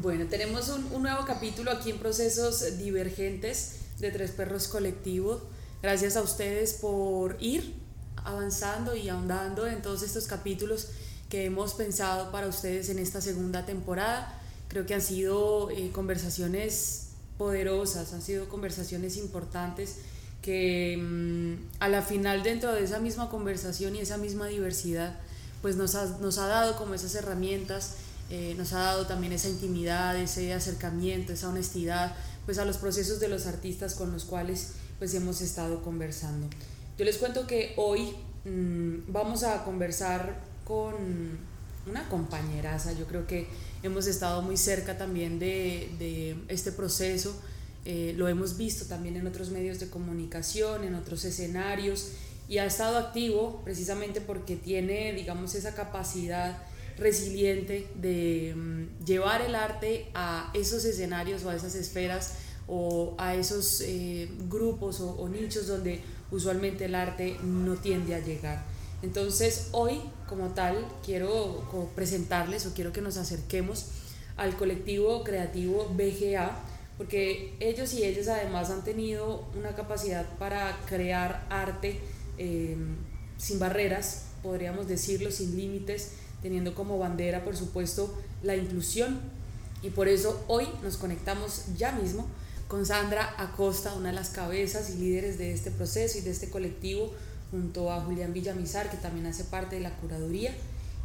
Bueno, tenemos un, nuevo capítulo aquí en Procesos Divergentes de Tres Perros Colectivo. Gracias a ustedes por ir avanzando y ahondando en todos estos capítulos que hemos pensado para ustedes en esta segunda temporada. Creo que han sido eh, conversaciones poderosas, han sido conversaciones importantes que mm, a la final dentro de esa misma conversación y esa misma diversidad, pues nos ha, nos ha dado como esas herramientas, eh, nos ha dado también esa intimidad, ese acercamiento, esa honestidad, pues a los procesos de los artistas con los cuales pues hemos estado conversando. Yo les cuento que hoy mm, vamos a conversar con una compañeraza, yo creo que hemos estado muy cerca también de, de este proceso, eh, lo hemos visto también en otros medios de comunicación, en otros escenarios, y ha estado activo precisamente porque tiene, digamos, esa capacidad resiliente de mm, llevar el arte a esos escenarios o a esas esferas o a esos eh, grupos o, nichos donde usualmente el arte no tiende a llegar. Entonces hoy como tal quiero presentarles o quiero que nos acerquemos al colectivo creativo BGA porque ellos y ellas además han tenido una capacidad para crear arte eh, sin barreras, podríamos decirlo, sin límites, teniendo como bandera, por supuesto, la inclusión. Y por eso hoy nos conectamos ya mismo con Sandra Acosta, una de las cabezas y líderes de este proceso y de este colectivo, junto a Julián Villamizar, que también hace parte de la curaduría.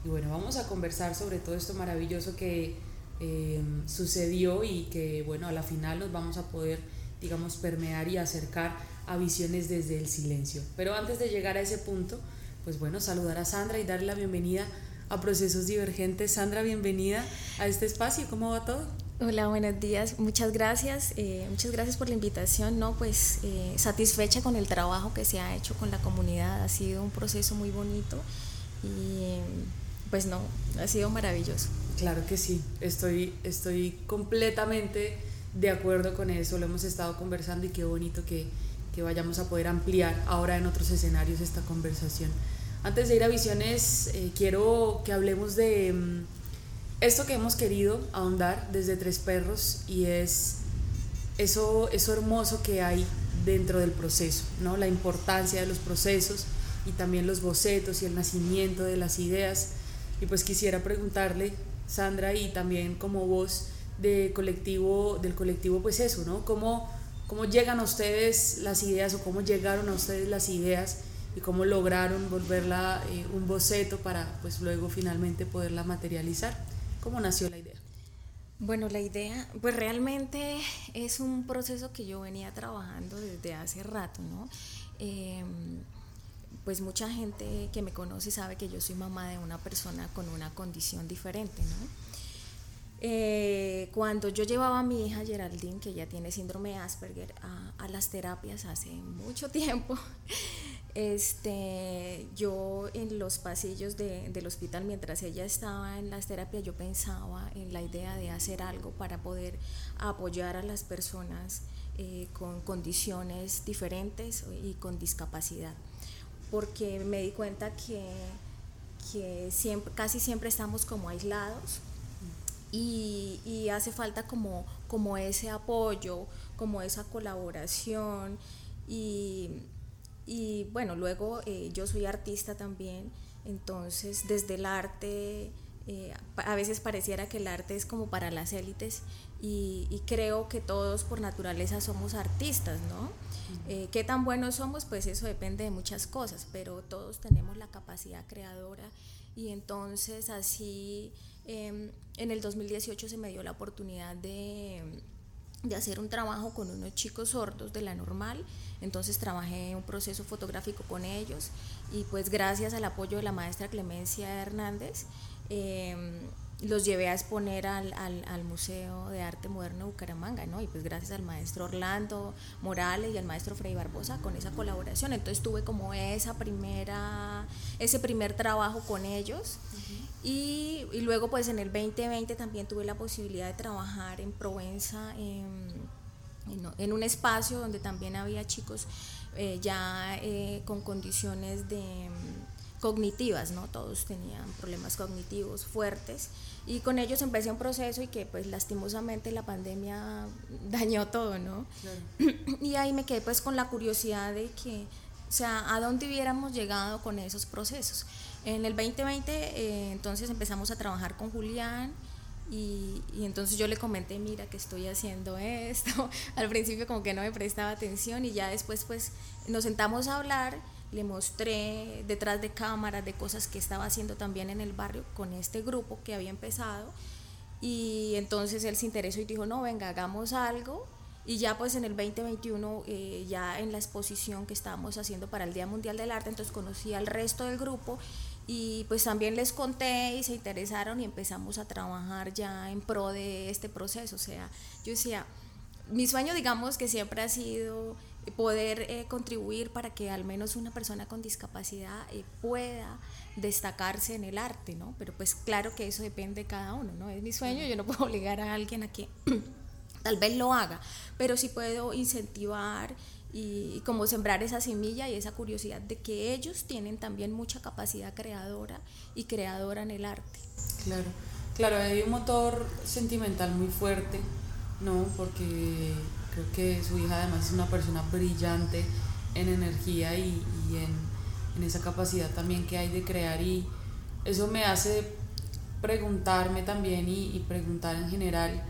Y bueno, vamos a conversar sobre todo esto maravilloso que eh, sucedió y que bueno, a la final nos vamos a poder, digamos, permear y acercar a visiones desde el silencio. Pero antes de llegar a ese punto, pues bueno, saludar a Sandra y darle la bienvenida a Procesos Divergentes. Sandra, bienvenida a este espacio. ¿Cómo va todo? Hola, buenos días. Muchas gracias. Eh, muchas gracias por la invitación. No, pues eh, satisfecha con el trabajo que se ha hecho con la comunidad. Ha sido un proceso muy bonito y pues no, ha sido maravilloso. Claro que sí, estoy, estoy completamente de acuerdo con eso, lo hemos estado conversando y qué bonito que, que vayamos a poder ampliar ahora en otros escenarios esta conversación. Antes de ir a visiones, eh, quiero que hablemos de mm, esto que hemos querido ahondar desde Tres Perros y es eso, eso hermoso que hay dentro del proceso, ¿no? la importancia de los procesos y también los bocetos y el nacimiento de las ideas. Y pues quisiera preguntarle Sandra, y también como voz de colectivo, del colectivo, pues eso, ¿no? ¿Cómo, ¿Cómo llegan a ustedes las ideas o cómo llegaron a ustedes las ideas y cómo lograron volverla eh, un boceto para pues luego finalmente poderla materializar? ¿Cómo nació la idea? Bueno, la idea, pues realmente es un proceso que yo venía trabajando desde hace rato, ¿no? Em, pues mucha gente que me conoce sabe que yo soy mamá de una persona con una condición diferente, ¿no? Eh, cuando yo llevaba a mi hija Geraldine, que ya tiene síndrome de Asperger, a, las terapias hace mucho tiempo, este, yo en los pasillos del hospital, mientras ella estaba en las terapias, yo pensaba en la idea de hacer algo para poder apoyar a las personas eh, con condiciones diferentes y con discapacidad. Porque me di cuenta que, siempre, casi siempre estamos como aislados y, hace falta como, como ese apoyo, como esa colaboración y, bueno, luego eh, yo soy artista también, entonces desde el arte eh, a veces pareciera que el arte es como para las élites y, creo que todos por naturaleza somos artistas, ¿no? Eh, ¿Qué tan buenos somos? Pues eso depende de muchas cosas, pero todos tenemos la capacidad creadora y entonces así em, en el 2018 se me dio la oportunidad de, de hacer un trabajo con unos chicos sordos de la normal, entonces trabajé un proceso fotográfico con ellos y pues gracias al apoyo de la maestra Clemencia Hernández, Em, los llevé a exponer al, al, Museo de Arte Moderno de Bucaramanga, ¿no? Y pues gracias al maestro Orlando Morales y al maestro Freddy Barbosa con esa colaboración. Entonces tuve como esa primera, ese primer trabajo con ellos. y, y, luego pues en el 2020 también tuve la posibilidad de trabajar en Provenza, en, en, un espacio donde también había chicos eh, ya eh, con condiciones de cognitivas, ¿no? Todos tenían problemas cognitivos fuertes y con ellos empecé un proceso y que pues lastimosamente la pandemia dañó todo, ¿no? Y ahí me quedé pues con la curiosidad de que, o sea, a dónde hubiéramos llegado con esos procesos. En el 2020 eh, entonces empezamos a trabajar con Julián y, y, entonces yo le comenté, mira que estoy haciendo esto. Al principio como que no me prestaba atención y ya después pues nos sentamos a hablar le mostré detrás de cámaras de cosas que estaba haciendo también en el barrio con este grupo que había empezado. Y entonces él se interesó y dijo, no, venga, hagamos algo y ya pues en el 2021 eh, ya en la exposición que estábamos haciendo para el Día Mundial del Arte, entonces conocí al resto del grupo y pues también les conté y se interesaron y empezamos a trabajar ya en pro de este proceso, o sea, yo decía, mi sueño digamos que siempre ha sido poder eh, contribuir para que al menos una persona con discapacidad eh, pueda destacarse en el arte, ¿no? Pero pues claro que eso depende de cada uno, ¿no? Es mi sueño, yo no puedo obligar a alguien a que tal vez lo haga, pero sí puedo incentivar y, como sembrar esa semilla y esa curiosidad de que ellos tienen también mucha capacidad creadora y creadora en el arte. Claro, claro, hay un motor sentimental muy fuerte, ¿no? Porque Creo que su hija además es una persona brillante en energía y, en, esa capacidad también que hay de crear y eso me hace preguntarme también y, preguntar en general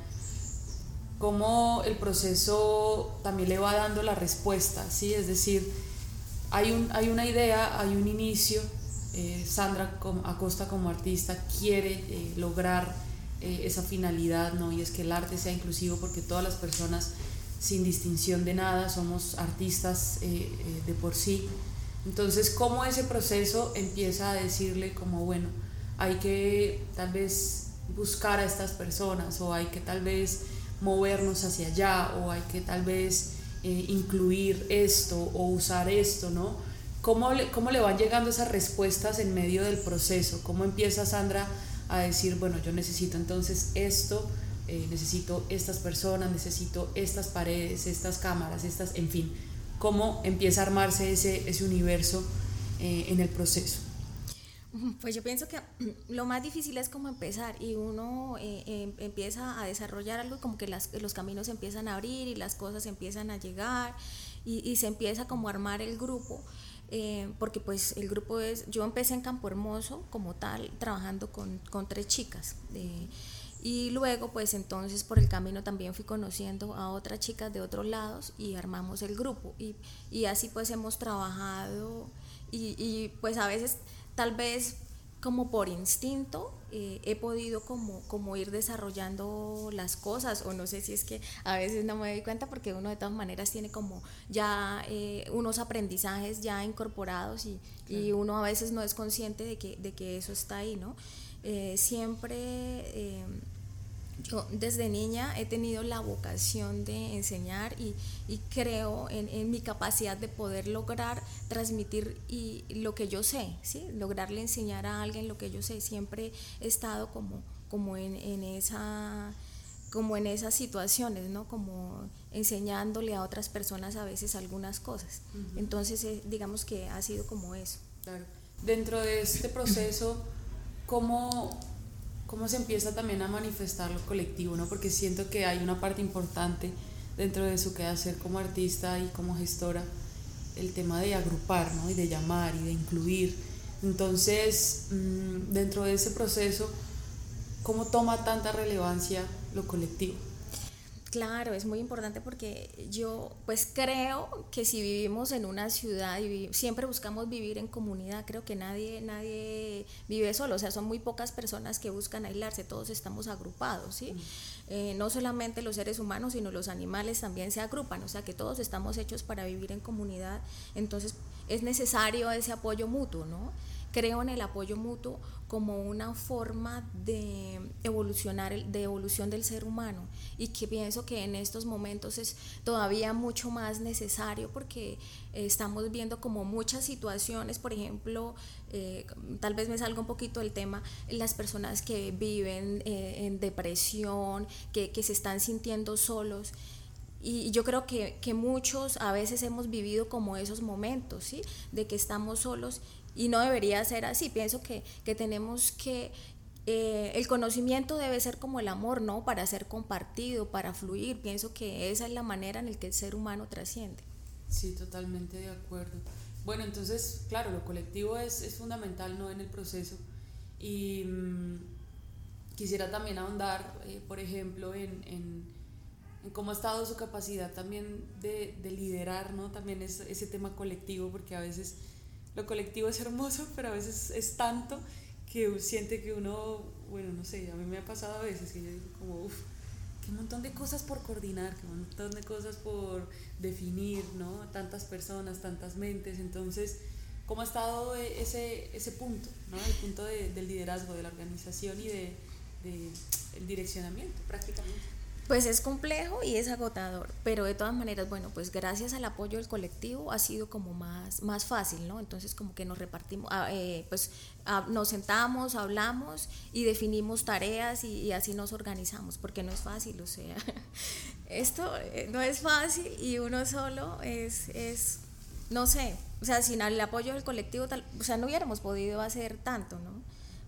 cómo el proceso también le va dando la respuesta, ¿sí? Es decir, hay, un, hay una idea, hay un inicio, eh, Sandra Acosta como artista quiere eh, lograr eh, esa finalidad, ¿no? Y es que el arte sea inclusivo porque todas las personas sin distinción de nada, somos artistas eh, eh, de por sí. Entonces, ¿cómo ese proceso empieza a decirle como, bueno, hay que tal vez buscar a estas personas o hay que tal vez movernos hacia allá o hay que tal vez eh, incluir esto o usar esto, ¿no? ¿Cómo ¿Cómo le van llegando esas respuestas en medio del proceso? ¿Cómo empieza Sandra a decir, bueno, yo necesito entonces esto? Eh, necesito estas personas, necesito estas paredes, estas cámaras, estas, en fin, cómo empieza a armarse ese, ese universo eh, en el proceso. Pues yo pienso que lo más difícil es como empezar y uno eh, em, empieza a desarrollar algo como que las, los caminos empiezan a abrir y las cosas empiezan a llegar y, se empieza como a armar el grupo. porque pues el grupo es, yo empecé en Campo Hermoso como tal, trabajando con, con tres chicas. Y luego, pues entonces por el camino también fui conociendo a otras chicas de otros lados y armamos el grupo. Y, y así pues hemos trabajado y, y, pues a veces tal vez como por instinto eh, he podido como, como ir desarrollando las cosas o no sé si es que a veces no me doy cuenta porque uno de todas maneras tiene como ya eh, unos aprendizajes ya incorporados y, y, uno a veces no es consciente de que, de que eso está ahí, ¿no? Eh, siempre eh, yo desde niña he tenido la vocación de enseñar y, creo en, mi capacidad de poder lograr transmitir y lo que yo sé, ¿sí? lograrle enseñar a alguien lo que yo sé. Siempre he estado como, como en, esa como en esas situaciones, ¿no? Como enseñándole a otras personas a veces algunas cosas. Entonces, eh, digamos que ha sido como eso. Dentro de este proceso, cómo, cómo se empieza también a manifestar lo colectivo, ¿no? Porque siento que hay una parte importante dentro de su quehacer como artista y como gestora, el tema de agrupar, ¿no? Y de llamar y de incluir. Entonces, mm, dentro de ese proceso, ¿cómo toma tanta relevancia lo colectivo? Claro, es muy importante porque yo pues creo que si vivimos en una ciudad y siempre buscamos vivir en comunidad, creo que nadie nadie vive solo, o sea, son muy pocas personas que buscan aislarse, todos estamos agrupados, ¿sí? Eh, no solamente los seres humanos, sino los animales también se agrupan, o sea, que todos estamos hechos para vivir en comunidad, entonces es necesario ese apoyo mutuo, ¿no? Creo en el apoyo mutuo como una forma de evolucionar, de evolución del ser humano. Y que pienso que en estos momentos es todavía mucho más necesario porque estamos viendo como muchas situaciones, por ejemplo, eh, tal vez me salga un poquito del tema, las personas que viven eh, en depresión, que, que se están sintiendo solos. Y yo creo que, que, muchos a veces hemos vivido como esos momentos, ¿sí? De que estamos solos y no debería ser así. Pienso que, que tenemos que eh, el conocimiento debe ser como el amor, ¿no? Para ser compartido, para fluir. Pienso que esa es la manera en la que el ser humano trasciende. Sí, totalmente de acuerdo. Bueno, entonces, claro, lo colectivo es, es fundamental, ¿no? En el proceso. Y mm, quisiera también ahondar, eh, por ejemplo, en, en, en, cómo ha estado su capacidad también de, de liderar, ¿no? También es, ese tema colectivo, porque a veces lo colectivo es hermoso, pero a veces es tanto que siente que uno, bueno, no sé, a mí me ha pasado a veces que yo digo como, uff, qué montón de cosas por coordinar, qué montón de cosas por definir, ¿no? Tantas personas, tantas mentes, entonces, ¿cómo ha estado ese, ese punto, ¿no? El punto de, del liderazgo, de la organización y de, de el direccionamiento prácticamente? Pues es complejo y es agotador, pero de todas maneras, bueno, pues gracias al apoyo del colectivo ha sido como más, más fácil, ¿no? Entonces como que nos repartimos, ah, eh, pues ah, nos sentamos, hablamos y definimos tareas y, así nos organizamos, porque no es fácil, o sea, esto eh, no es fácil y uno solo es, es no sé, o sea, sin el apoyo del colectivo, tal, o sea, no hubiéramos podido hacer tanto, ¿no?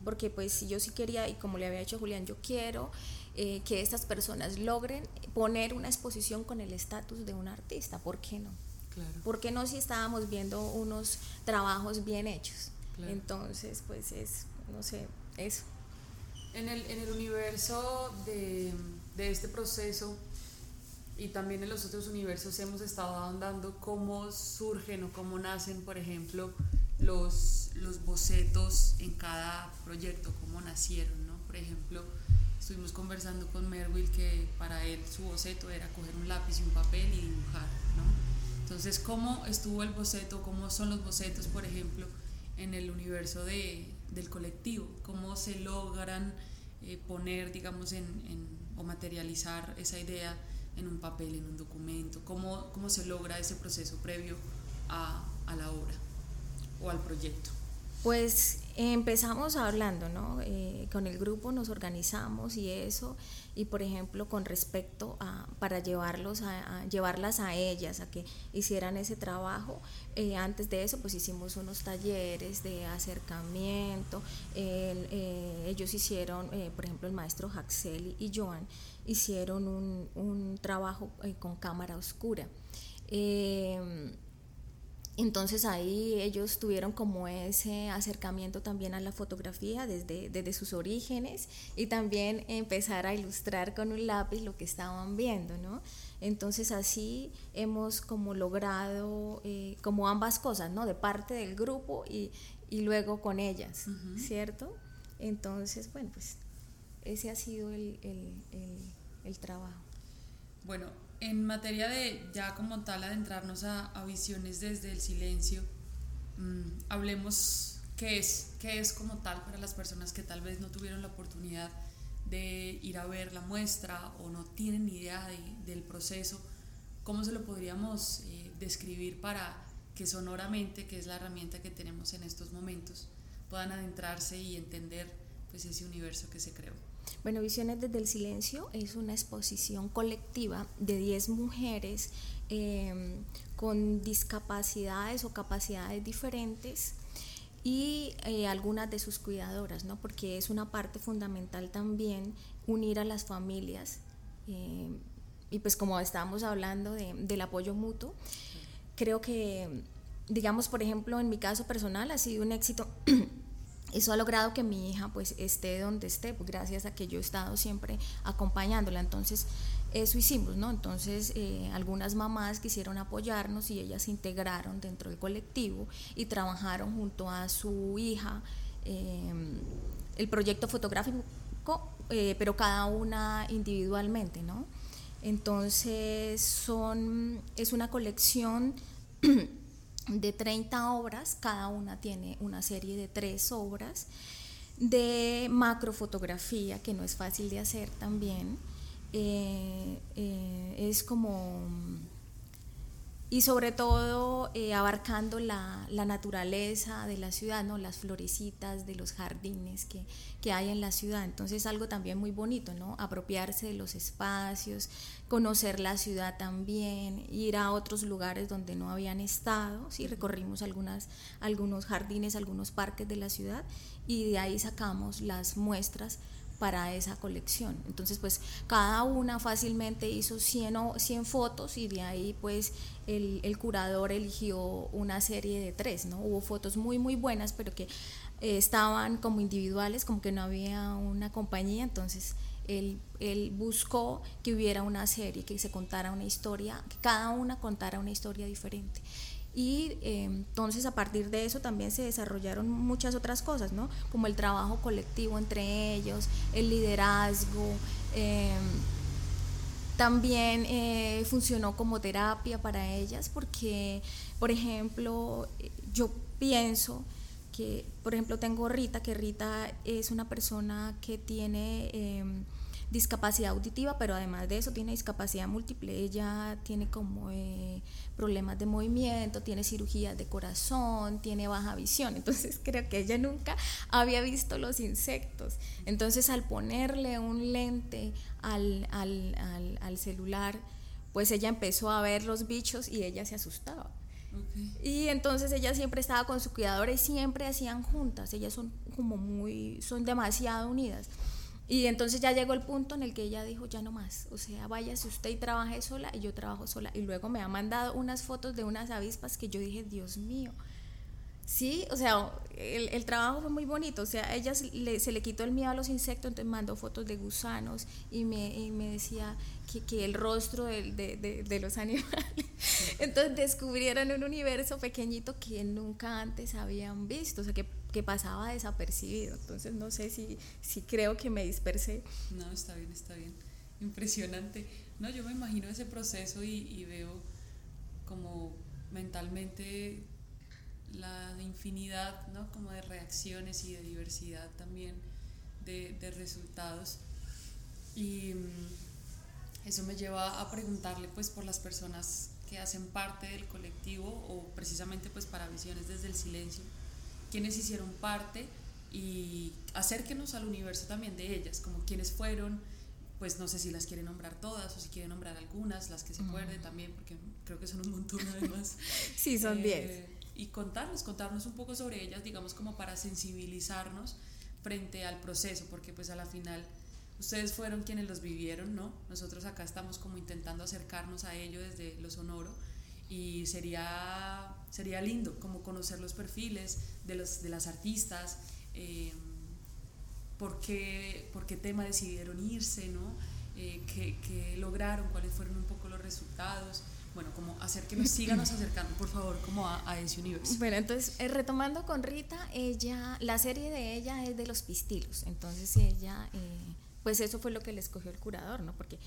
Porque pues yo sí quería, y como le había dicho Julián, yo quiero eh, que estas personas logren poner una exposición con el estatus de un artista. ¿Por qué no? Claro. ¿Por qué no si estábamos viendo unos trabajos bien hechos? Entonces, pues es, no sé, eso. En el, en el universo de, de, este proceso y también en los otros universos hemos estado ahondando cómo surgen o cómo nacen, por ejemplo, los, los bocetos en cada proyecto, cómo nacieron, ¿no? Por ejemplo, estuvimos conversando con Merwill que para él su boceto era coger un lápiz y un papel y dibujar, ¿no? Entonces, ¿cómo estuvo el boceto? ¿Cómo son los bocetos, por ejemplo, en el universo de, del colectivo? ¿Cómo se logran eh, poner, digamos, en, en, o materializar esa idea en un papel, en un documento? ¿Cómo, cómo se logra ese proceso previo a, a la obra o al proyecto? Pues empezamos hablando, ¿no? Eh, con el grupo nos organizamos y eso, y por ejemplo con respecto a, para llevarlos a, llevarlas a ellas, a que hicieran ese trabajo, eh, antes de eso pues hicimos unos talleres de acercamiento, eh, ellos hicieron, por ejemplo el maestro Jaxeli y Joan, hicieron un, un trabajo con cámara oscura. Entonces ahí ellos tuvieron como ese acercamiento también a la fotografía desde, desde sus orígenes y también empezar a ilustrar con un lápiz lo que estaban viendo, ¿no? Entonces así hemos como logrado eh, como ambas cosas, ¿no? De parte del grupo y, y luego con ellas, ¿cierto? Entonces, bueno, pues ese ha sido el, el, el, el trabajo. Bueno, en materia de ya como tal adentrarnos a, visiones desde el silencio, mm, hablemos qué es, qué es como tal para las personas que tal vez no tuvieron la oportunidad de ir a ver la muestra o no tienen ni idea del proceso, cómo se lo podríamos eh, describir para que sonoramente, que es la herramienta que tenemos en estos momentos, puedan adentrarse y entender pues ese universo que se creó. Bueno, Visiones desde el Silencio es una exposición colectiva de 10 mujeres em, con discapacidades o capacidades diferentes y eh, algunas de sus cuidadoras, ¿no? porque es una parte fundamental también unir a las familias. Em, y pues como estábamos hablando del apoyo mutuo, creo que, digamos, por ejemplo, en mi caso personal ha sido un éxito eso ha logrado que mi hija pues esté donde esté, pues, gracias a que yo he estado siempre acompañándola. Entonces, eso hicimos, ¿no? Entonces, eh, algunas mamás quisieron apoyarnos y ellas se integraron dentro del colectivo y trabajaron junto a su hija eh, el proyecto fotográfico, eh, pero cada una individualmente, ¿no? Entonces, son, es una colección de 30 obras, cada una tiene una serie de tres obras de macrofotografía, que no es fácil de hacer también. Eh, eh, es como y sobre todo eh, abarcando la, la, naturaleza de la ciudad, ¿no? las florecitas de los jardines que, que, hay en la ciudad. Entonces algo también muy bonito, ¿no? apropiarse de los espacios, conocer la ciudad también, ir a otros lugares donde no habían estado, ¿sí? recorrimos algunas, algunos jardines, algunos parques de la ciudad y de ahí sacamos las muestras para esa colección. Entonces, pues cada una fácilmente hizo 100, 100 fotos y de ahí pues el, el, curador eligió una serie de tres, ¿no? Hubo fotos muy, muy buenas, pero que eh, estaban como individuales, como que no había una compañía, entonces él, él, buscó que hubiera una serie, que se contara una historia, que cada una contara una historia diferente. Y eh, entonces a partir de eso también se desarrollaron muchas otras cosas, ¿no? Como el trabajo colectivo entre ellos, el liderazgo. Eh, también eh, funcionó como terapia para ellas porque, por ejemplo, yo pienso que, por ejemplo, tengo Rita, que Rita es una persona que tiene discapacidad auditiva, pero además de eso tiene discapacidad múltiple. Ella tiene como eh, problemas de movimiento, tiene cirugías de corazón, tiene baja visión. Entonces creo que ella nunca había visto los insectos. Entonces al ponerle un lente al, al, al, celular, pues ella empezó a ver los bichos y ella se asustaba. Y entonces ella siempre estaba con su cuidadora y siempre hacían juntas. Ellas son como muy, son demasiado unidas. Y entonces ya llegó el punto en el que ella dijo, ya no más, o sea, váyase usted y trabaje sola y yo trabajo sola. Y luego me ha mandado unas fotos de unas avispas que yo dije, Dios mío. Sí, o sea, el, el trabajo fue muy bonito, o sea, ella se le, se le, quitó el miedo a los insectos, entonces mandó fotos de gusanos y me, y me decía que, que, el rostro de, de, de, los animales. Entonces descubrieron un universo pequeñito que nunca antes habían visto, o sea, que que pasaba desapercibido. Entonces no sé si, si creo que me dispersé. No, está bien, está bien. Impresionante. No, yo me imagino ese proceso y, veo como mentalmente la infinidad, ¿no? Como de reacciones y de diversidad también de, de resultados. Y mm, eso me lleva a preguntarle pues por las personas que hacen parte del colectivo o precisamente pues para Visiones desde el Silencio quienes hicieron parte y acérquenos al universo también de ellas, como quienes fueron, pues no sé si las quieren nombrar todas o si quieren nombrar algunas, las que se acuerden también, porque creo que son un montón además. sí, son 10. Eh, y contarnos, contarnos un poco sobre ellas, digamos como para sensibilizarnos frente al proceso, porque pues a la final ustedes fueron quienes los vivieron, ¿no? Nosotros acá estamos como intentando acercarnos a ello desde lo sonoro y sería, sería lindo como conocer los perfiles de, los, de las artistas, eh, por, qué, por, qué, tema decidieron irse, ¿no? Eh, qué, lograron, cuáles fueron un poco los resultados. Bueno, como hacer que nos síganos acercando, por favor, como a, a ese universo. Bueno, entonces, eh, retomando con Rita, ella, la serie de ella es de los pistilos, entonces ella, pues eso fue lo que le escogió el curador, ¿no? Porque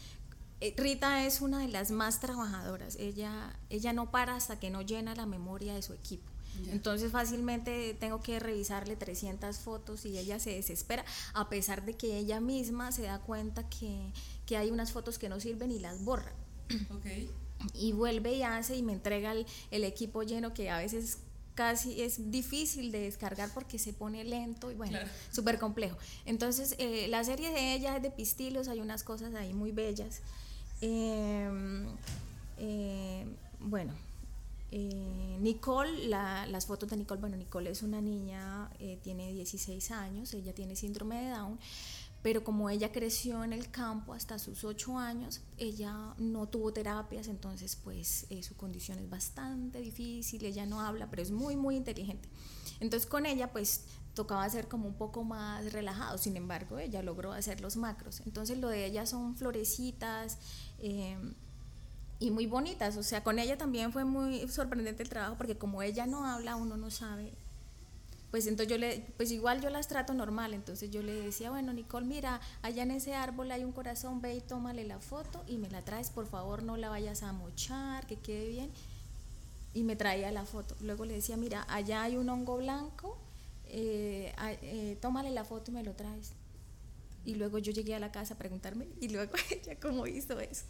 eh, Rita es una de las más trabajadoras. Ella, ella no para hasta que no llena la memoria de su equipo. Entonces fácilmente tengo que revisarle 300 fotos y ella se desespera, a pesar de que ella misma se da cuenta que, que hay unas fotos que no sirven y las borra. Okay. Y vuelve y hace y me entrega el, el equipo lleno que a veces casi es difícil de descargar porque se pone lento y bueno, súper complejo. Entonces, eh, la serie de ella es de pistilos, hay unas cosas ahí muy bellas. Em, eh, bueno, eh, Nicole, las fotos de Nicole, bueno, Nicole es una niña, eh, tiene 16 años, ella tiene síndrome de Down, pero como ella creció en el campo hasta sus 8 años, ella no tuvo terapias, entonces pues su condición es bastante difícil, ella no habla, pero es muy, muy inteligente. Entonces con ella pues tocaba ser como un poco más relajado, sin embargo ella logró hacer los macros. Entonces lo de ella son florecitas eh, y muy bonitas, o sea, con ella también fue muy sorprendente el trabajo porque como ella no habla, uno no sabe. Pues entonces yo le, pues igual yo las trato normal, entonces yo le decía, bueno Nicole, mira, allá en ese árbol hay un corazón, ve y tómale la foto y me la traes, por favor no la vayas a mochar, que quede bien. Y me traía la foto. Luego le decía, mira, allá hay un hongo blanco, eh, eh, tómale la foto y me lo traes. Y luego yo llegué a la casa a preguntarme, y luego ella cómo hizo eso.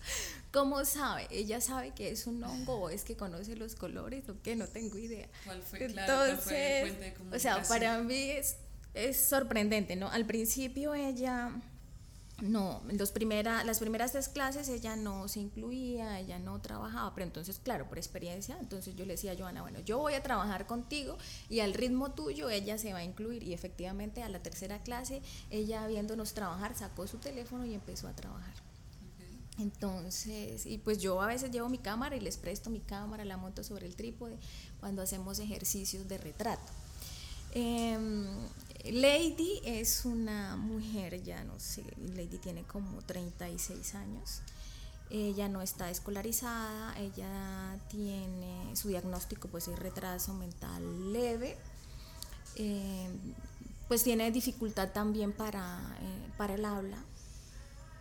¿Cómo sabe? ¿Ella sabe que es un hongo o es que conoce los colores o qué? No tengo idea. ¿Cuál fue, Entonces, o sea, para mí es, es sorprendente, ¿no? Al principio ella no, los primera, las primeras tres clases ella no se incluía, ella no trabajaba, pero entonces, claro, por experiencia, entonces yo le decía a Joana, bueno, yo voy a trabajar contigo y al ritmo tuyo ella se va a incluir. Y efectivamente a la tercera clase, ella viéndonos trabajar, sacó su teléfono y empezó a trabajar. Entonces, y pues yo a veces llevo mi cámara y les presto mi cámara, la monto sobre el trípode cuando hacemos ejercicios de retrato. Em, Lady es una mujer, ya no sé, Lady tiene como 36 años. Ella no está escolarizada, ella tiene su diagnóstico pues es retraso mental leve. Eh, pues tiene dificultad también para, eh, para el habla,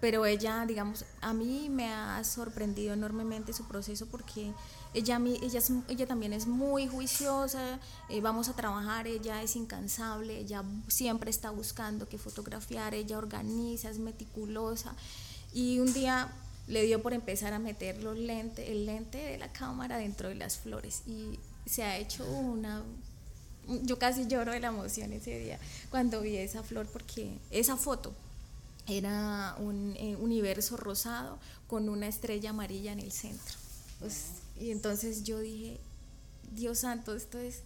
pero ella, digamos, a mí me ha sorprendido enormemente su proceso porque ella, ella, ella también es muy juiciosa, eh, vamos a trabajar, ella es incansable, ella siempre está buscando qué fotografiar, ella organiza, es meticulosa. Y un día le dio por empezar a meter los lentes, el lente de la cámara dentro de las flores y se ha hecho una yo casi lloro de la emoción ese día cuando vi esa flor porque esa foto era un eh, universo rosado con una estrella amarilla en el centro. Pues, y entonces yo dije, Dios santo, esto es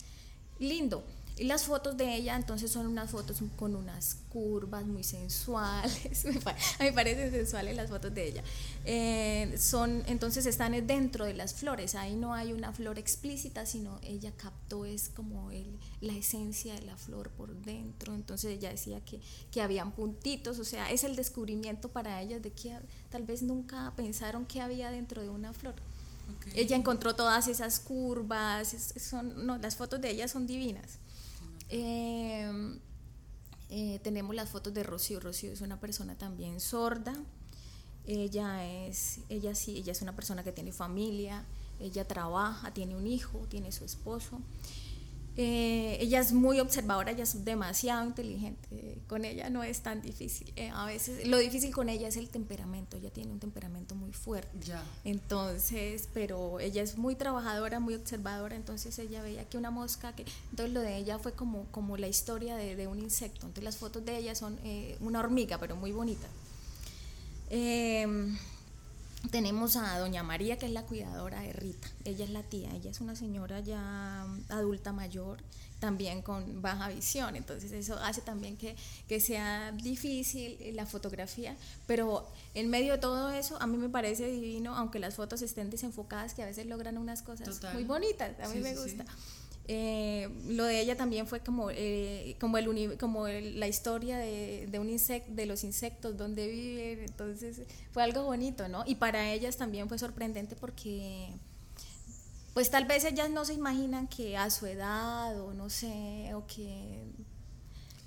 lindo. Y las fotos de ella entonces son unas fotos con unas curvas muy sensuales, a mí me parecen sensuales las fotos de ella. Eh, son, entonces están dentro de las flores, ahí no hay una flor explícita, sino ella captó es como el, la esencia de la flor por dentro, entonces ella decía que, que habían puntitos, o sea, es el descubrimiento para ellas de que tal vez nunca pensaron que había dentro de una flor. Ella encontró todas esas curvas, son, no, las fotos de ella son divinas. Em, eh, tenemos las fotos de Rocío. Rocío es una persona también sorda. Ella es, ella sí, ella es una persona que tiene familia, ella trabaja, tiene un hijo, tiene su esposo. Eh, ella es muy observadora, ella es demasiado inteligente. Con ella no es tan difícil. Eh, a veces lo difícil con ella es el temperamento. Ella tiene un temperamento muy fuerte. Ya. Entonces, pero ella es muy trabajadora, muy observadora. Entonces ella veía que una mosca, que entonces lo de ella fue como, como la historia de, de un insecto. Entonces las fotos de ella son eh, una hormiga, pero muy bonita. Eh, tenemos a doña María, que es la cuidadora de Rita. Ella es la tía, ella es una señora ya adulta mayor, también con baja visión. Entonces eso hace también que, que sea difícil la fotografía. Pero en medio de todo eso, a mí me parece divino, aunque las fotos estén desenfocadas, que a veces logran unas cosas muy bonitas. A mí me gusta. Eh, lo de ella también fue como, eh, como, el como la historia de, de, un insecto, de los insectos, donde viven, entonces fue algo bonito, ¿no? Y para ellas también fue sorprendente porque, pues tal vez ellas no se imaginan que a su edad o no sé, o que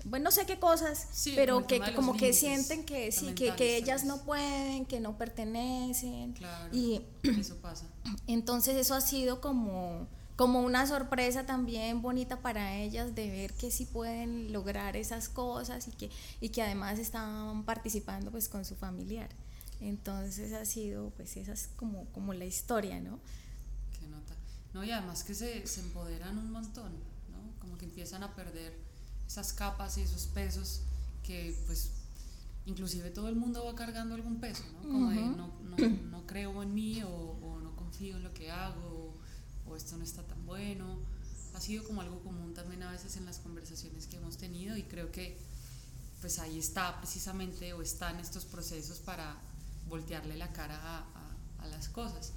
bueno, no sé qué cosas, pero que, como que sienten que sí, que, que ellas no pueden, que no pertenecen. Claro, y eso pasa. Entonces eso ha sido como como una sorpresa también bonita para ellas de ver que sí pueden lograr esas cosas y que, y que además están participando pues con su familiar. Entonces ha sido, pues esa es como, como la historia, ¿no? Qué nota. No, y además que se, se empoderan un montón, ¿no? Como que empiezan a perder esas capas y esos pesos que pues inclusive todo el mundo va cargando algún peso, ¿no? Como de no, no, no, creo en mí o, o no confío en lo que hago esto no está tan bueno. Ha sido como algo común también a veces en las conversaciones que hemos tenido y creo que pues ahí está precisamente o están estos procesos para voltearle la cara a las cosas.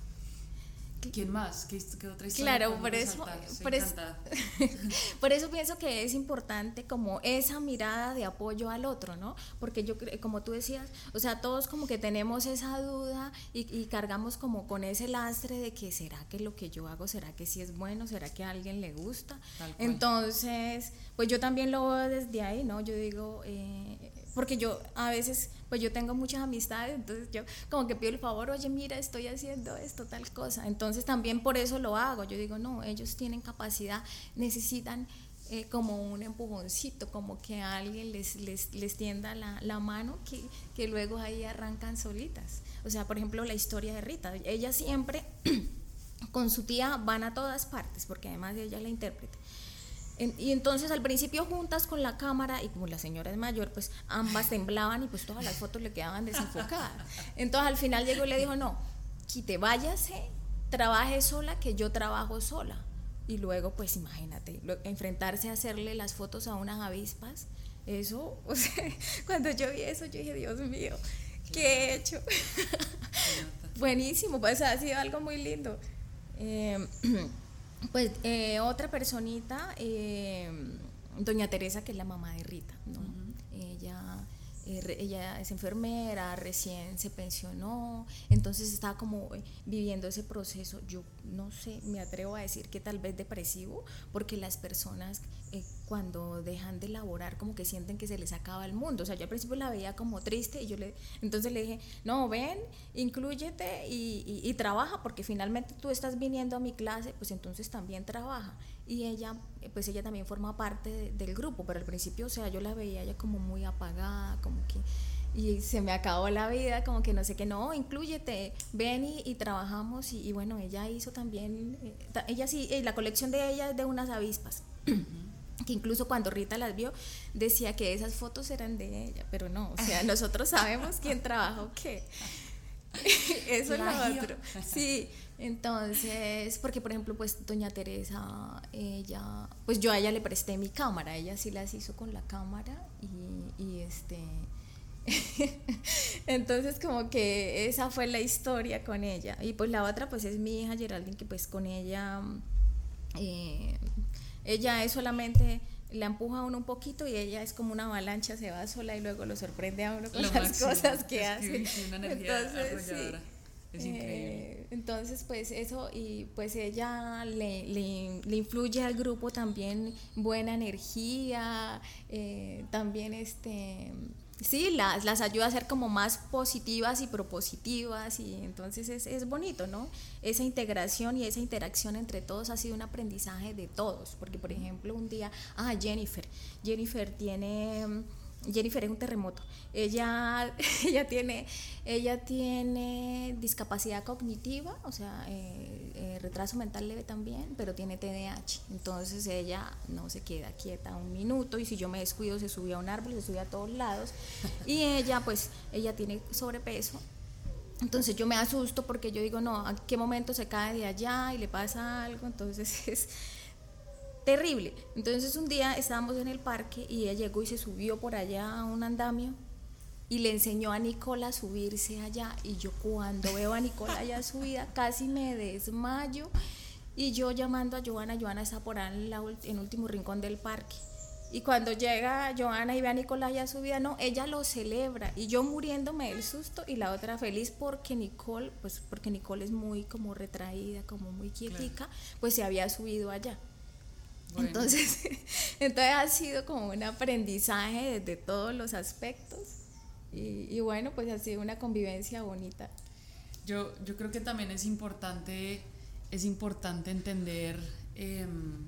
¿Quién más? ¿Qué, qué otra historia? Claro, por eso, por eso, por, eso, pienso que es importante como esa mirada de apoyo al otro, ¿no? Porque yo, como tú decías, o sea, todos como que tenemos esa duda y, cargamos como con ese lastre de que será que lo que yo hago, será que sí es bueno, será que a alguien le gusta. Entonces, pues yo también lo veo desde ahí, ¿no? Yo digo, eh, porque yo a veces, pues yo tengo muchas amistades, entonces yo como que pido el favor, oye, mira, estoy haciendo esto, tal cosa. Entonces también por eso lo hago. Yo digo, no, ellos tienen capacidad, necesitan eh, como un empujoncito, como que alguien les, les, les tienda la, la mano que, que, luego ahí arrancan solitas. O sea, por ejemplo, la historia de Rita. Ella siempre con su tía van a todas partes, porque además ella es la intérprete. Y entonces al principio juntas con la cámara y como la señora es mayor, pues ambas temblaban y pues todas las fotos le quedaban desenfocadas. Entonces al final llegó y le dijo, no, quite, váyase, trabaje sola, que yo trabajo sola. Y luego, pues imagínate, enfrentarse a hacerle las fotos a unas avispas, eso, o sea, cuando yo vi eso, yo dije, Dios mío, ¿qué he hecho? Buenísimo, pues ha sido algo muy lindo. Eh, pues eh, otra personita, eh, doña Teresa, que es la mamá de Rita, ¿no? Ella eh, ella es enfermera, recién se pensionó, entonces estaba como eh, viviendo ese proceso, yo no sé, me atrevo a decir que tal vez depresivo, porque las personas eh, cuando dejan de laborar como que sienten que se les acaba el mundo, o sea, yo al principio la veía como triste y yo le, entonces le dije, no, ven, incluyete y, y trabaja, porque finalmente tú estás viniendo a mi clase, pues entonces también trabaja y ella, pues ella también forma parte del grupo, pero al principio, o sea, yo la veía ella como muy apagada, como que, y se me acabó la vida, como que no sé qué, no, incluyete, ven y, trabajamos, y, bueno, ella hizo también, eh, ella sí, eh, la colección de ella es de unas avispas. que incluso cuando Rita las vio decía que esas fotos eran de ella, pero no, o sea, nosotros sabemos quién trabajó qué. Eso es lo otro. Sí, entonces, porque por ejemplo, pues doña Teresa, ella, pues yo a ella le presté mi cámara, ella sí las hizo con la cámara y, y este, entonces como que esa fue la historia con ella. Y pues la otra pues es mi hija Geraldine, que pues con ella, eh, ella es solamente la empuja a uno un poquito y ella es como una avalancha, se va sola y luego lo sorprende a uno con las cosas que hace. Entonces, sí. Es increíble. Eh, entonces, pues eso, y pues ella le, le, influye al grupo también buena energía, eh, también este, sí, las, las ayuda a ser como más positivas y propositivas, y entonces es, es bonito, ¿no? Esa integración y esa interacción entre todos ha sido un aprendizaje de todos, porque por ejemplo un día, ah, Jennifer, Jennifer tiene Jennifer es un terremoto. Ella, ella, tiene, ella tiene discapacidad cognitiva, o sea, eh, eh, retraso mental leve también, pero tiene TDAH. Entonces ella no se queda quieta un minuto y si yo me descuido se sube a un árbol, se sube a todos lados. Y ella, pues, ella tiene sobrepeso. Entonces yo me asusto porque yo digo, no, ¿a qué momento se cae de allá y le pasa algo? Entonces es terrible. Entonces un día estábamos en el parque y ella llegó y se subió por allá a un andamio y le enseñó a Nicola a subirse allá y yo cuando veo a Nicola allá subida casi me desmayo y yo llamando a Joana, Joana está por ahí en, el último rincón del parque. Y cuando llega Joana y ve a Nicola allá subida, no, ella lo celebra y yo muriéndome del susto y la otra feliz porque Nicole, pues porque Nicole es muy como retraída, como muy quietica, pues se había subido allá. Entonces, entonces ha sido como un aprendizaje desde todos los aspectos y, bueno, pues ha sido una convivencia bonita. Yo, yo creo que también es importante, es importante entender em,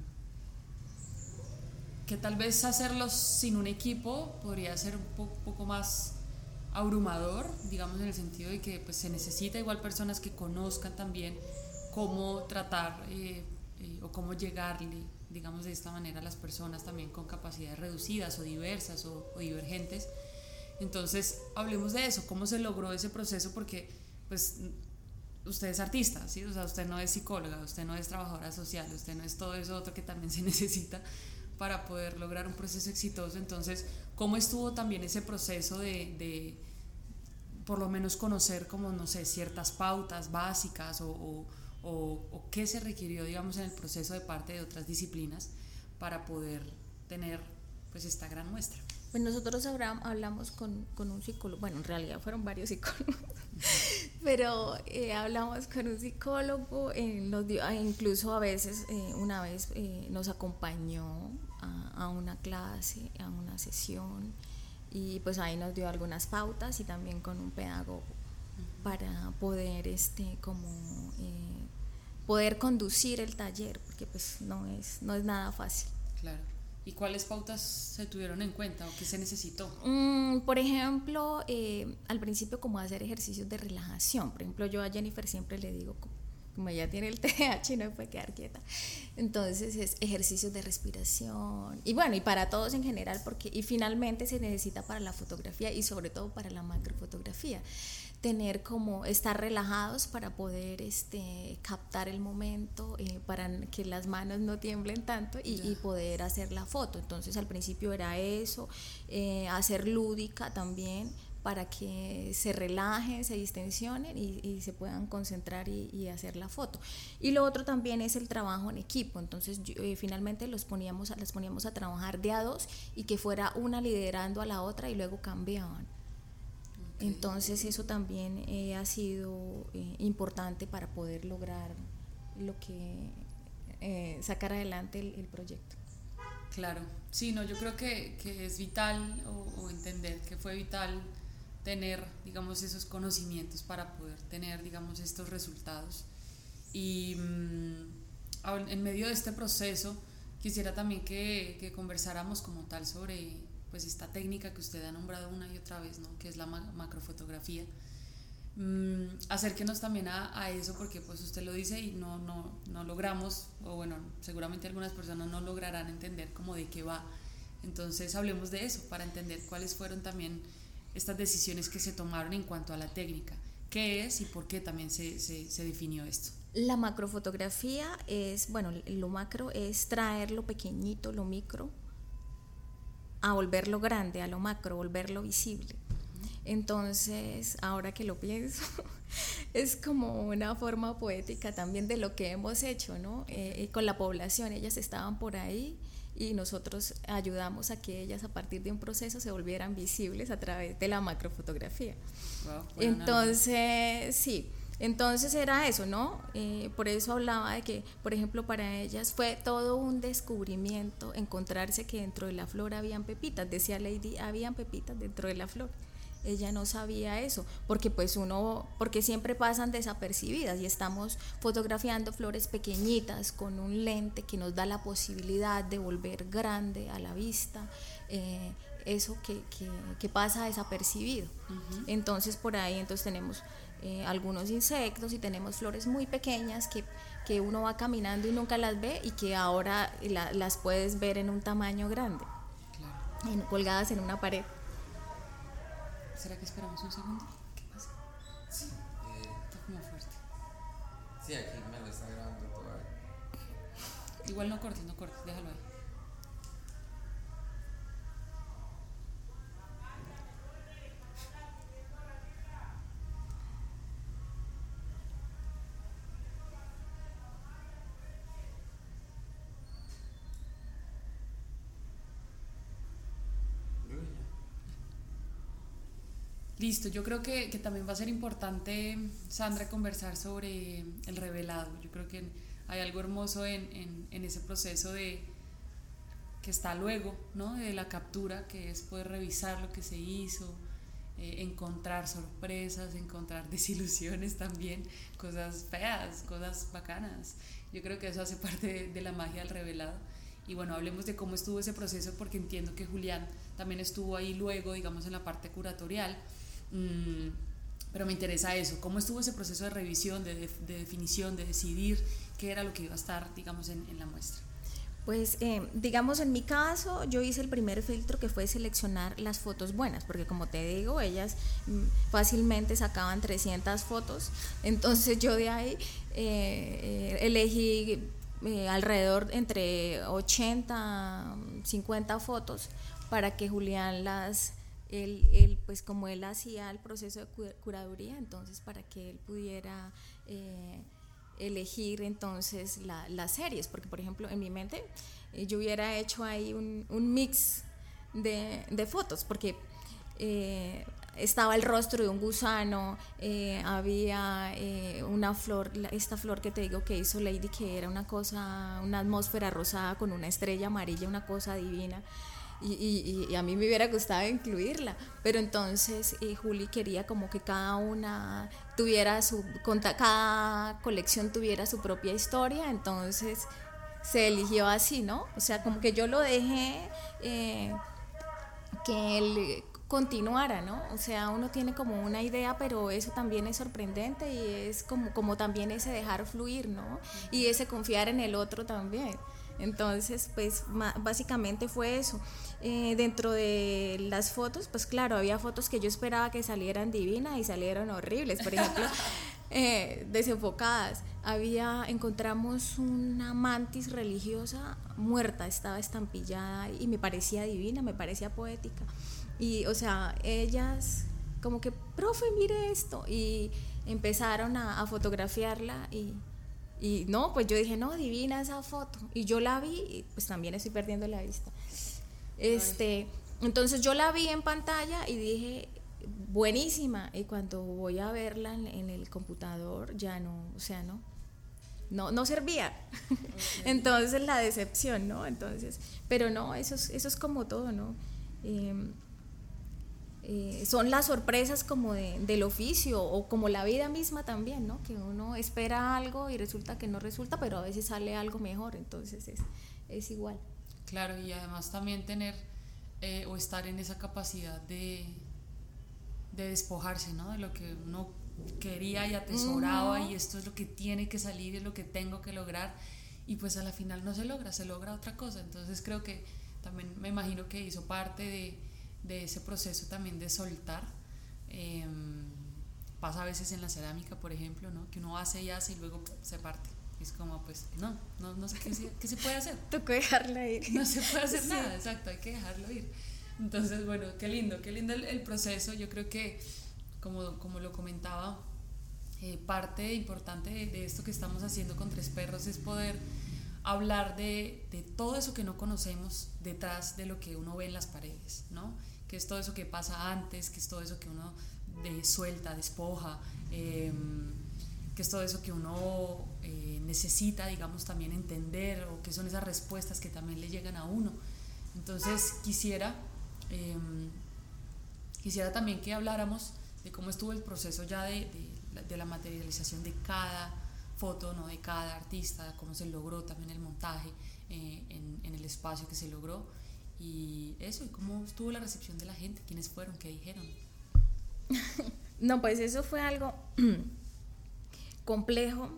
que tal vez hacerlo sin un equipo podría ser un poco más abrumador, digamos en el sentido de que pues, se necesita igual personas que conozcan también cómo tratar eh, eh, o cómo llegarle digamos de esta manera, las personas también con capacidades reducidas o diversas o, divergentes. Entonces, hablemos de eso, cómo se logró ese proceso, porque pues usted es artista, ¿sí? O sea, usted no es psicóloga, usted no es trabajadora social, usted no es todo eso otro que también se necesita para poder lograr un proceso exitoso. Entonces, ¿cómo estuvo también ese proceso de, de por lo menos conocer como, no sé, ciertas pautas básicas o o, qué se requirió, digamos, en el proceso de parte de otras disciplinas para poder tener pues esta gran muestra. Pues nosotros hablamos con, con, un psicólogo, bueno, en realidad fueron varios psicólogos, pero eh, hablamos con un psicólogo, eh, nos dio, ah, incluso a veces, eh, una vez nos acompañó a, a, una clase, a una sesión, y pues ahí nos dio algunas pautas y también con un pedagogo para poder, este, como poder conducir el taller, porque pues no es, no es nada fácil. Claro. ¿Y cuáles pautas se tuvieron en cuenta o qué se necesitó? Mm, por ejemplo, eh, al principio como hacer ejercicios de relajación. Por ejemplo, yo a Jennifer siempre le digo, como ella tiene el TDAH no puede quedar quieta. Entonces es ejercicios de respiración. Y bueno, y para todos en general, porque y finalmente se necesita para la fotografía y sobre todo para la macrofotografía tener como estar relajados para poder este, captar el momento, eh, para que las manos no tiemblen tanto y, poder hacer la foto. Entonces al principio era eso, eh, hacer lúdica también para que se relajen, se distensionen y, se puedan concentrar y, hacer la foto. Y lo otro también es el trabajo en equipo. Entonces eh, finalmente los poníamos, las poníamos a trabajar de a dos y que fuera una liderando a la otra y luego cambiaban. Entonces eso también eh, ha sido eh, importante para poder lograr lo que eh, sacar adelante el, proyecto. Claro, sí, no, yo creo que, es vital o, entender que fue vital tener, digamos, esos conocimientos para poder tener, digamos, estos resultados. Y mm, en medio de este proceso, quisiera también que, que conversáramos como tal sobre pues esta técnica que usted ha nombrado una y otra vez, ¿no? que es la macrofotografía. Mm, acérquenos también a, a, eso porque pues usted lo dice y no, no, no logramos, o bueno, seguramente algunas personas no lograrán entender cómo de qué va. Entonces hablemos de eso para entender cuáles fueron también estas decisiones que se tomaron en cuanto a la técnica. ¿Qué es y por qué también se, se, se definió esto? La macrofotografía es, bueno, lo macro es traer lo pequeñito, lo micro, a volverlo grande, a lo macro, volverlo visible. Entonces, ahora que lo pienso, es como una forma poética también de lo que hemos hecho, ¿no? Eh, con la población, ellas estaban por ahí y nosotros ayudamos a que ellas a partir de un proceso se volvieran visibles a través de la macrofotografía. Entonces, sí. Entonces era eso, ¿no? Eh, por eso hablaba de que, por ejemplo, para ellas fue todo un descubrimiento encontrarse que dentro de la flor habían pepitas. Decía Lady, habían pepitas dentro de la flor. Ella no sabía eso, porque pues uno, porque siempre pasan desapercibidas y estamos fotografiando flores pequeñitas con un lente que nos da la posibilidad de volver grande a la vista. Eh, eso que, que, pasa desapercibido. Entonces por ahí entonces tenemos eh, algunos insectos y tenemos flores muy pequeñas que, que, uno va caminando y nunca las ve y que ahora las puedes ver en un tamaño grande, colgadas en una pared. ¿Será que esperamos un segundo? ¿Qué pasa? Sí. Eh, Está como fuerte. Sí, aquí me lo está grabando todavía. Igual no cortes, no cortes, déjalo ahí. Listo, yo creo que, que, también va a ser importante, Sandra, conversar sobre el revelado. Yo creo que hay algo hermoso en, en, en ese proceso de que está luego, ¿no? De la captura, que es poder revisar lo que se hizo, eh, encontrar sorpresas, encontrar desilusiones también, cosas feas, cosas bacanas. Yo creo que eso hace parte de, de la magia del revelado. Y bueno, hablemos de cómo estuvo ese proceso, porque entiendo que Julián también estuvo ahí luego, digamos, en la parte curatorial Mm, pero me interesa eso, cómo estuvo ese proceso de revisión, de, definición, de decidir qué era lo que iba a estar, digamos, en, la muestra. Pues eh, digamos en mi caso yo hice el primer filtro que fue seleccionar las fotos buenas, porque como te digo, ellas mm, fácilmente sacaban 300 fotos, entonces yo de ahí eh, eh, elegí alrededor entre 80, 50 fotos para que Julián las él, pues como él hacía el proceso de curaduría, entonces para que él pudiera eh, elegir entonces las series, porque por ejemplo en mi mente eh, yo hubiera hecho ahí un, mix de, fotos, porque eh, estaba el rostro de un gusano, había una flor, esta flor que te digo que hizo Lady, que era una cosa, una atmósfera rosada con una estrella amarilla, una cosa divina y, y, a mí me hubiera gustado incluirla, pero entonces eh, Juli quería como que cada una tuviera su, cada colección tuviera su propia historia, entonces se eligió así, ¿no? O sea, como que yo lo dejé eh, que él continuara, ¿no? O sea, uno tiene como una idea, pero eso también es sorprendente y es como, como también ese dejar fluir, ¿no? Y ese confiar en el otro también. Entonces, pues básicamente fue eso. Eh, dentro de las fotos, pues claro, había fotos que yo esperaba que salieran divinas y salieron horribles. Por ejemplo, eh, desenfocadas. Había, encontramos una mantis religiosa muerta, estaba estampillada y me parecía divina, me parecía poética. Y, o sea, ellas como que, profe, mire esto. Y empezaron a, a fotografiarla y, y, no, pues yo dije, no, divina esa foto. Y yo la vi y pues también estoy perdiendo la vista. Este, entonces yo la vi en pantalla y dije, buenísima. Y cuando voy a verla en, el computador, ya no, o sea, no. No, no servía. Entonces la decepción, ¿no? Entonces, pero no, eso es, eso es como todo, ¿no? Em, eh, son las sorpresas como del oficio o como la vida misma también, ¿no? Que uno espera algo y resulta que no resulta, pero a veces sale algo mejor, entonces es, es igual. Claro, y además también tener eh, o estar en esa capacidad de, de despojarse, ¿no? De lo que uno quería y atesoraba y esto es lo que tiene que salir, es lo que tengo que lograr y pues a la final no se logra, se logra otra cosa. Entonces creo que también me imagino que hizo parte de de ese proceso también de soltar. Em, pasa a veces en la cerámica, por ejemplo, ¿no? que uno hace y hace y luego se parte. Es como, pues, no, no, no sé qué, qué, se puede hacer. Tocó dejarla ir. No se puede hacer nada, exacto, hay que dejarlo ir. Entonces, bueno, qué lindo, qué lindo el, proceso. Yo creo que, como, como lo comentaba, eh, parte importante de, de, esto que estamos haciendo con Tres Perros es poder hablar de, de todo eso que no conocemos detrás de lo que uno ve en las paredes, ¿no? que es todo eso que pasa antes, que es todo eso que uno de, suelta, despoja, em, que es todo eso que uno eh, necesita, digamos, también entender, o que son esas respuestas que también le llegan a uno. Entonces quisiera, em, quisiera también que habláramos de cómo estuvo el proceso ya de, de, la materialización de cada foto, ¿no? de cada artista, cómo se logró también el montaje eh, en, en el espacio que se logró y eso, ¿y cómo estuvo la recepción de la gente? ¿Quiénes fueron? ¿Qué dijeron? no, pues eso fue algo complejo,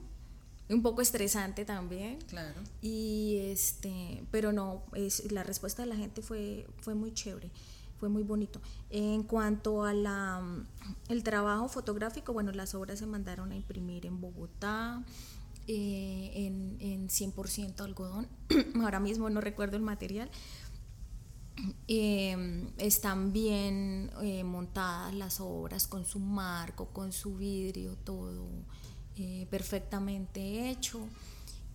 un poco estresante también. Claro. Y este, pero no, es, la respuesta de la gente fue, fue muy chévere, fue muy bonito. En cuanto a la el trabajo fotográfico, bueno, las obras se mandaron a imprimir en Bogotá. Eh, en, en 100% algodón, ahora mismo no recuerdo el material, Em, están bien eh, montadas las obras con su marco, con su vidrio, todo eh, perfectamente hecho.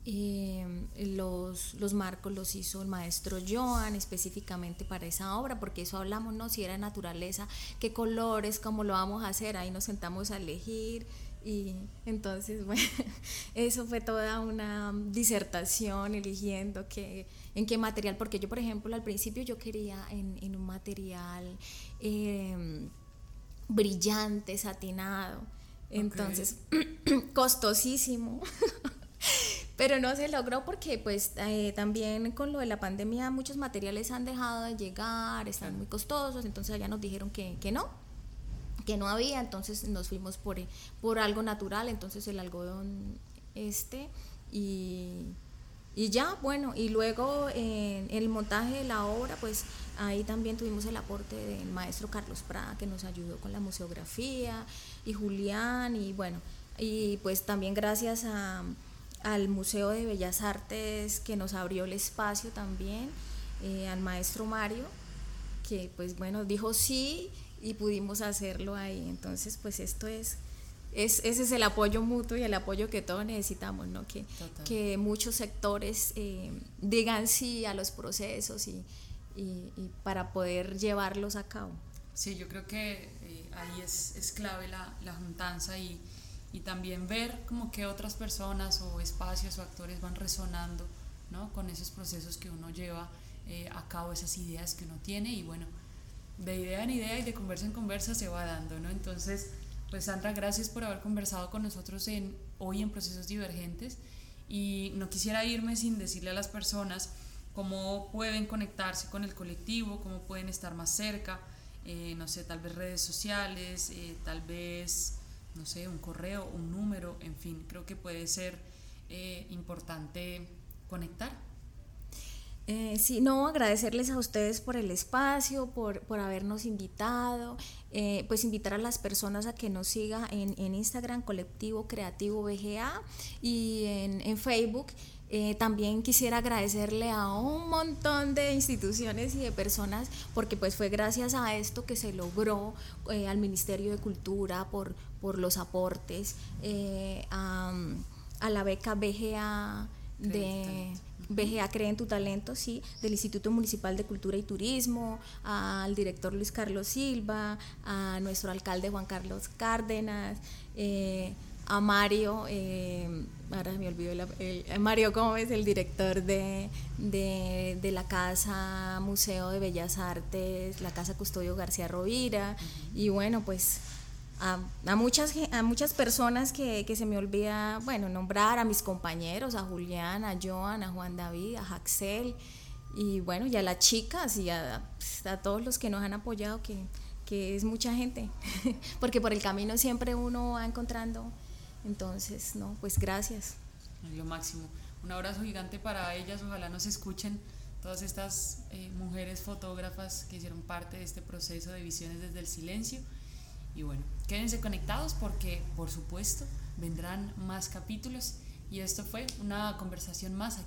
Em, los, los, marcos los hizo el maestro Joan específicamente para esa obra, porque eso hablamos, ¿no? Si era naturaleza, qué colores, cómo lo vamos a hacer, ahí nos sentamos a elegir. Y entonces, bueno, eso fue toda una disertación eligiendo qué, en qué material, porque yo, por ejemplo, al principio yo quería en, un material em, brillante, satinado, entonces costosísimo. Pero no se logró porque pues eh, también con lo de la pandemia muchos materiales han dejado de llegar, están muy costosos, entonces ya nos dijeron que, que no, que no había, entonces nos fuimos por, por algo natural, entonces el algodón este y, y ya, bueno, y luego en el montaje de la obra, pues ahí también tuvimos el aporte del maestro Carlos Prada que nos ayudó con la museografía y Julián y bueno, y pues también gracias a, al Museo de Bellas Artes que nos abrió el espacio también, eh, al maestro Mario, que pues bueno, dijo sí y pudimos hacerlo ahí. Entonces, pues esto es, es ese es el apoyo mutuo y el apoyo que todos necesitamos, ¿no? Que, que muchos sectores eh, digan sí a los procesos y, y, para poder llevarlos a cabo. Sí, yo creo que eh, ahí es, es, clave la, la juntanza y, y, también ver como que otras personas o espacios o actores van resonando ¿no? con esos procesos que uno lleva eh, a cabo, esas ideas que uno tiene y bueno, de idea en idea y de conversa en conversa se va dando, ¿no? Entonces, pues Sandra, gracias por haber conversado con nosotros hoy en Procesos Divergentes Y no quisiera irme sin decirle a las personas cómo pueden conectarse con el colectivo, cómo pueden estar más cerca, eh, no sé, tal vez redes sociales, eh, tal vez, no sé, un correo, un número, en fin, creo que puede ser eh, importante conectar. Sí, no, agradecerles a ustedes por el espacio, por, por habernos invitado, pues invitar a las personas a que nos sigan en, en Instagram, Colectivo Creativo BGA y en, en Facebook. Eh, también quisiera agradecerle a un montón de instituciones y de personas porque pues fue gracias a esto que se logró eh, al Ministerio de Cultura por, por los aportes, eh, a, la beca BGA de BGA Cree en tu Talento, sí, del Instituto Municipal de Cultura y Turismo, al director Luis Carlos Silva, a nuestro alcalde Juan Carlos Cárdenas, a Mario, eh, ahora me olvidó el, Mario Gómez, el director de, la Casa Museo de Bellas Artes, la Casa Custodio García Rovira, y bueno, pues a, muchas, a muchas personas que, se me olvida, bueno, nombrar, a mis compañeros, a Julián, a Joan, a Juan David, a Jaxel, y bueno, y a las chicas y a, a todos los que nos han apoyado, que, que es mucha gente, porque por el camino siempre uno va encontrando entonces, no, pues gracias. Lo máximo. Un abrazo gigante para ellas, ojalá nos escuchen todas estas eh, mujeres fotógrafas que hicieron parte de este proceso de visiones desde el silencio. Y bueno, quédense conectados porque, por supuesto, vendrán más capítulos. Y esto fue una conversación más